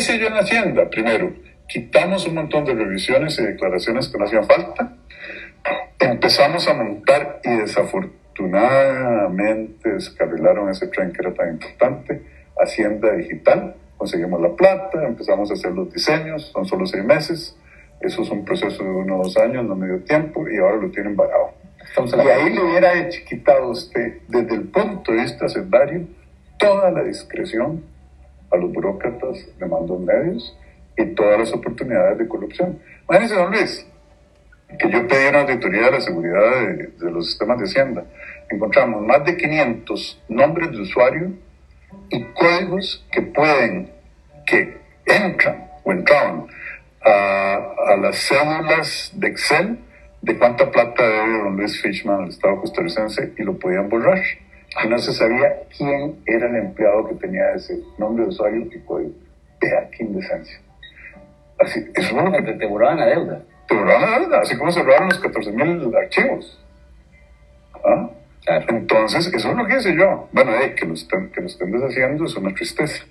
hice yo en Hacienda? Primero, quitamos un montón de revisiones y declaraciones que no hacían falta. Empezamos a montar y desafortunadamente descarrilaron ese tren que era tan importante, Hacienda Digital. Conseguimos la plata, empezamos a hacer los diseños, son solo seis meses. Eso es un proceso de uno o dos años, no medio tiempo, y ahora lo tienen varado. Y ahí le hubiera quitado usted, desde el punto de vista sendario, toda la discreción a los burócratas de mandos medios y todas las oportunidades de corrupción. Imagínense, don Luis, que yo pedí una auditoría de la seguridad de, los sistemas de Hacienda. Encontramos más de 500 nombres de usuario y códigos que pueden, que entran o entraban a, a las células de Excel de cuánta plata debe don Luis Fishman al Estado costarricense y lo podían borrar. Y no se sabía quién era el empleado que tenía ese nombre de usuario y código. Vea qué indecencia. Así, eso es lo que te, borraban la deuda. Te borraban la deuda, así como se borraron los 14.000 archivos. ¿Ah? Entonces, eso es lo que hice yo. Bueno, que, lo estén, que lo estén deshaciendo es una tristeza.